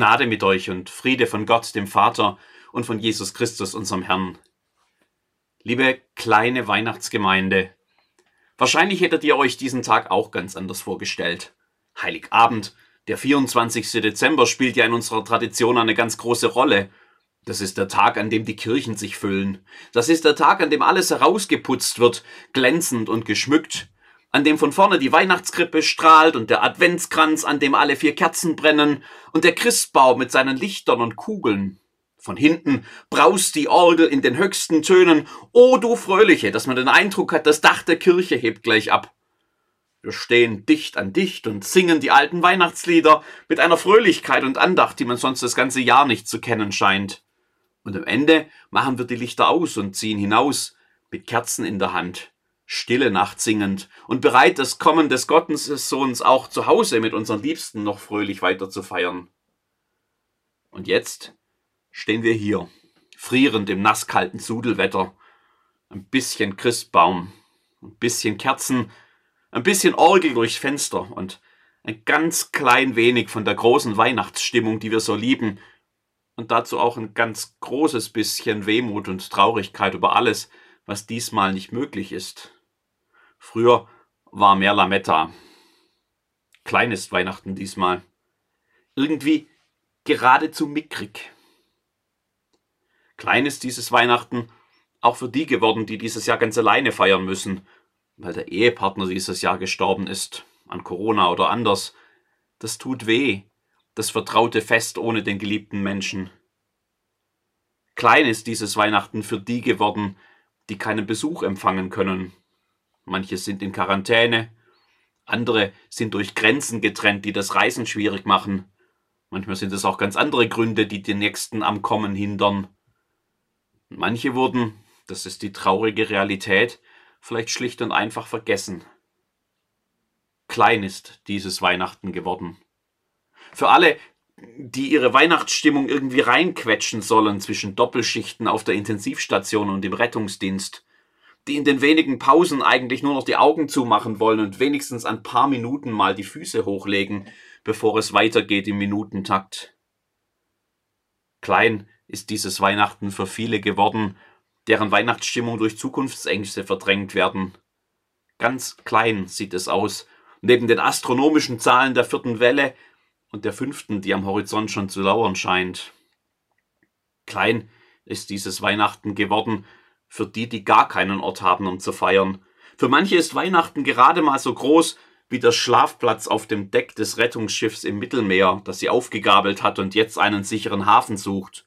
Gnade mit euch und Friede von Gott, dem Vater und von Jesus Christus, unserem Herrn. Liebe kleine Weihnachtsgemeinde, wahrscheinlich hättet ihr euch diesen Tag auch ganz anders vorgestellt. Heiligabend, der 24. Dezember, spielt ja in unserer Tradition eine ganz große Rolle. Das ist der Tag, an dem die Kirchen sich füllen. Das ist der Tag, an dem alles herausgeputzt wird, glänzend und geschmückt an dem von vorne die Weihnachtskrippe strahlt und der Adventskranz, an dem alle vier Kerzen brennen und der Christbaum mit seinen Lichtern und Kugeln. Von hinten braust die Orgel in den höchsten Tönen. O du Fröhliche, dass man den Eindruck hat, das Dach der Kirche hebt gleich ab. Wir stehen dicht an dicht und singen die alten Weihnachtslieder mit einer Fröhlichkeit und Andacht, die man sonst das ganze Jahr nicht zu kennen scheint. Und am Ende machen wir die Lichter aus und ziehen hinaus mit Kerzen in der Hand stille Nacht singend und bereit, das Kommen des Gottessohns auch zu Hause mit unseren Liebsten noch fröhlich weiter zu feiern. Und jetzt stehen wir hier, frierend im nasskalten Sudelwetter, ein bisschen Christbaum, ein bisschen Kerzen, ein bisschen Orgel durchs Fenster und ein ganz klein wenig von der großen Weihnachtsstimmung, die wir so lieben, und dazu auch ein ganz großes bisschen Wehmut und Traurigkeit über alles, was diesmal nicht möglich ist. Früher war mehr Lametta. Klein ist Weihnachten diesmal. Irgendwie geradezu mickrig. Klein ist dieses Weihnachten auch für die geworden, die dieses Jahr ganz alleine feiern müssen, weil der Ehepartner dieses Jahr gestorben ist, an Corona oder anders. Das tut weh, das vertraute Fest ohne den geliebten Menschen. Klein ist dieses Weihnachten für die geworden, die keinen Besuch empfangen können, manche sind in Quarantäne, andere sind durch Grenzen getrennt, die das Reisen schwierig machen. Manchmal sind es auch ganz andere Gründe, die den Nächsten am Kommen hindern. Manche wurden, das ist die traurige Realität, vielleicht schlicht und einfach vergessen. Klein ist dieses Weihnachten geworden. Für alle, die ihre Weihnachtsstimmung irgendwie reinquetschen sollen zwischen Doppelschichten auf der Intensivstation und im Rettungsdienst, die in den wenigen Pausen eigentlich nur noch die Augen zumachen wollen und wenigstens ein paar Minuten mal die Füße hochlegen, bevor es weitergeht im Minutentakt. Klein ist dieses Weihnachten für viele geworden, deren Weihnachtsstimmung durch Zukunftsängste verdrängt werden. Ganz klein sieht es aus, neben den astronomischen Zahlen der vierten Welle und der fünften, die am Horizont schon zu lauern scheint. Klein ist dieses Weihnachten geworden, für die, die gar keinen Ort haben, um zu feiern. Für manche ist Weihnachten gerade mal so groß wie der Schlafplatz auf dem Deck des Rettungsschiffs im Mittelmeer, das sie aufgegabelt hat und jetzt einen sicheren Hafen sucht.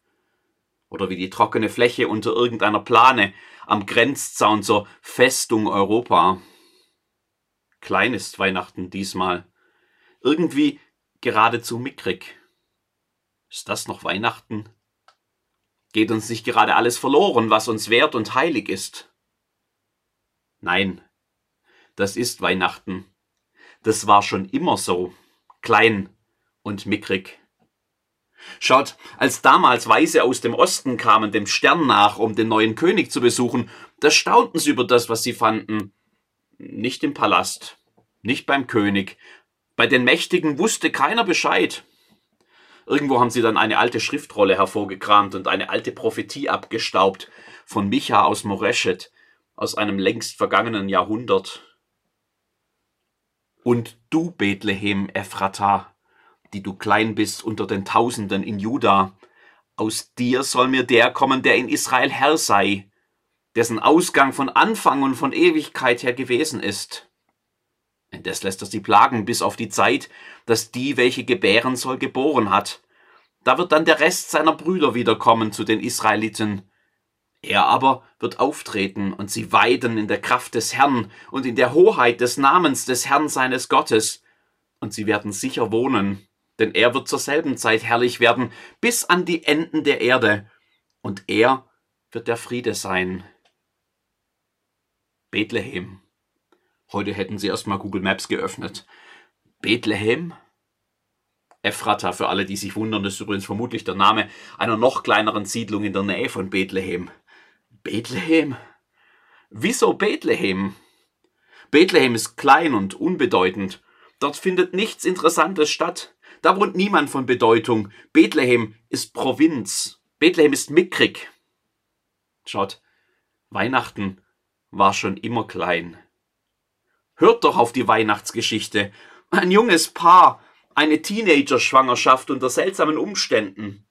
Oder wie die trockene Fläche unter irgendeiner Plane am Grenzzaun zur Festung Europa. Klein ist Weihnachten diesmal. Irgendwie geradezu mickrig. Ist das noch Weihnachten? Geht uns nicht gerade alles verloren, was uns wert und heilig ist? Nein, das ist Weihnachten. Das war schon immer so, klein und mickrig. Schaut, als damals Weise aus dem Osten kamen dem Stern nach, um den neuen König zu besuchen, da staunten sie über das, was sie fanden. Nicht im Palast, nicht beim König. Bei den Mächtigen wusste keiner Bescheid. Irgendwo haben sie dann eine alte Schriftrolle hervorgekramt und eine alte Prophetie abgestaubt von Micha aus Moreshet, aus einem längst vergangenen Jahrhundert. Und du, Bethlehem Ephrata, die du klein bist unter den Tausenden in Juda, aus dir soll mir der kommen, der in Israel Herr sei, dessen Ausgang von Anfang und von Ewigkeit her gewesen ist. Indes lässt er sie plagen bis auf die Zeit, dass die, welche gebären soll, geboren hat. Da wird dann der Rest seiner Brüder wiederkommen zu den Israeliten. Er aber wird auftreten und sie weiden in der Kraft des Herrn und in der Hoheit des Namens des Herrn seines Gottes. Und sie werden sicher wohnen, denn er wird zur selben Zeit herrlich werden, bis an die Enden der Erde. Und er wird der Friede sein. Bethlehem. Heute hätten sie erstmal Google Maps geöffnet. Bethlehem? Ephrata, für alle, die sich wundern, ist übrigens vermutlich der Name einer noch kleineren Siedlung in der Nähe von Bethlehem. Bethlehem? Wieso Bethlehem? Bethlehem ist klein und unbedeutend. Dort findet nichts Interessantes statt. Da wohnt niemand von Bedeutung. Bethlehem ist Provinz. Bethlehem ist mickrig. Schaut, Weihnachten war schon immer klein. Hört doch auf die Weihnachtsgeschichte. Ein junges Paar, eine Teenager-Schwangerschaft unter seltsamen Umständen.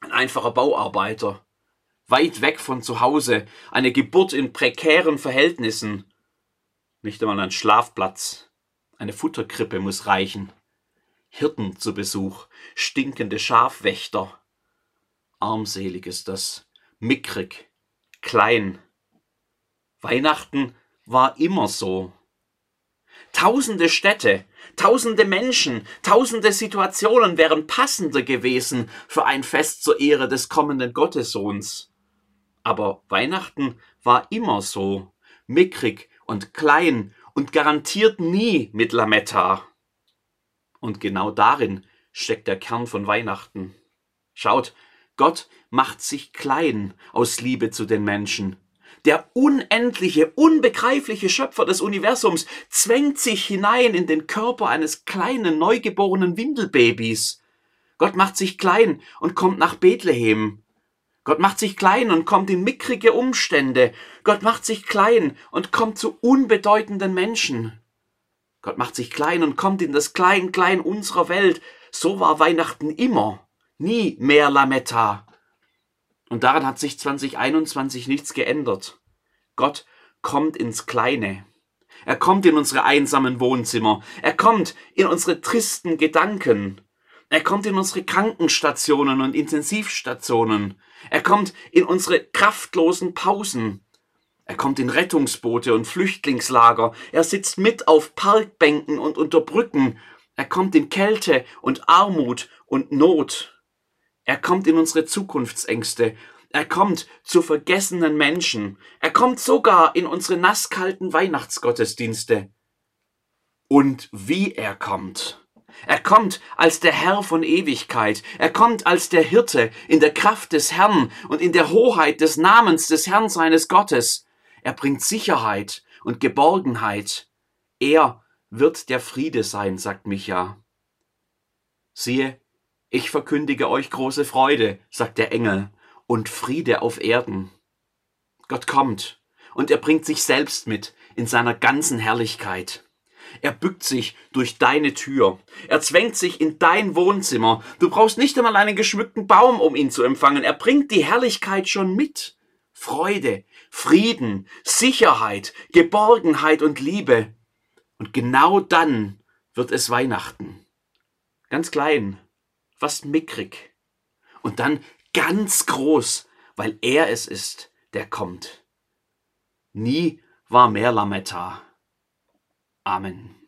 Ein einfacher Bauarbeiter. Weit weg von zu Hause. Eine Geburt in prekären Verhältnissen. Nicht einmal ein Schlafplatz. Eine Futterkrippe muss reichen. Hirten zu Besuch. Stinkende Schafwächter. Armselig ist das. Mickrig. Klein. Weihnachten war immer so. Tausende Städte, tausende Menschen, tausende Situationen wären passender gewesen für ein Fest zur Ehre des kommenden Gottessohns. Aber Weihnachten war immer so, mickrig und klein und garantiert nie mit Lametta. Und genau darin steckt der Kern von Weihnachten. Schaut, Gott macht sich klein aus Liebe zu den Menschen der unendliche, unbegreifliche Schöpfer des Universums zwängt sich hinein in den Körper eines kleinen, neugeborenen Windelbabys. Gott macht sich klein und kommt nach Bethlehem. Gott macht sich klein und kommt in mickrige Umstände. Gott macht sich klein und kommt zu unbedeutenden Menschen. Gott macht sich klein und kommt in das Klein-Klein unserer Welt. So war Weihnachten immer. Nie mehr Lametta. Und daran hat sich 2021 nichts geändert. Gott kommt ins Kleine. Er kommt in unsere einsamen Wohnzimmer. Er kommt in unsere tristen Gedanken. Er kommt in unsere Krankenstationen und Intensivstationen. Er kommt in unsere kraftlosen Pausen. Er kommt in Rettungsboote und Flüchtlingslager. Er sitzt mit auf Parkbänken und unter Brücken. Er kommt in Kälte und Armut und Not. Er kommt in unsere Zukunftsängste. Er kommt zu vergessenen Menschen. Er kommt sogar in unsere nasskalten Weihnachtsgottesdienste. Und wie er kommt. Er kommt als der Herr von Ewigkeit. Er kommt als der Hirte in der Kraft des Herrn und in der Hoheit des Namens des Herrn seines Gottes. Er bringt Sicherheit und Geborgenheit. Er wird der Friede sein, sagt Micha. Siehe, ich verkündige euch große Freude, sagt der Engel, und Friede auf Erden. Gott kommt und er bringt sich selbst mit in seiner ganzen Herrlichkeit. Er bückt sich durch deine Tür. Er zwängt sich in dein Wohnzimmer. Du brauchst nicht einmal einen geschmückten Baum, um ihn zu empfangen. Er bringt die Herrlichkeit schon mit. Freude, Frieden, Sicherheit, Geborgenheit und Liebe. Und genau dann wird es Weihnachten. Ganz klein, fast mickrig. Und dann ganz groß, weil er es ist, der kommt. Nie war mehr Lametta. Amen.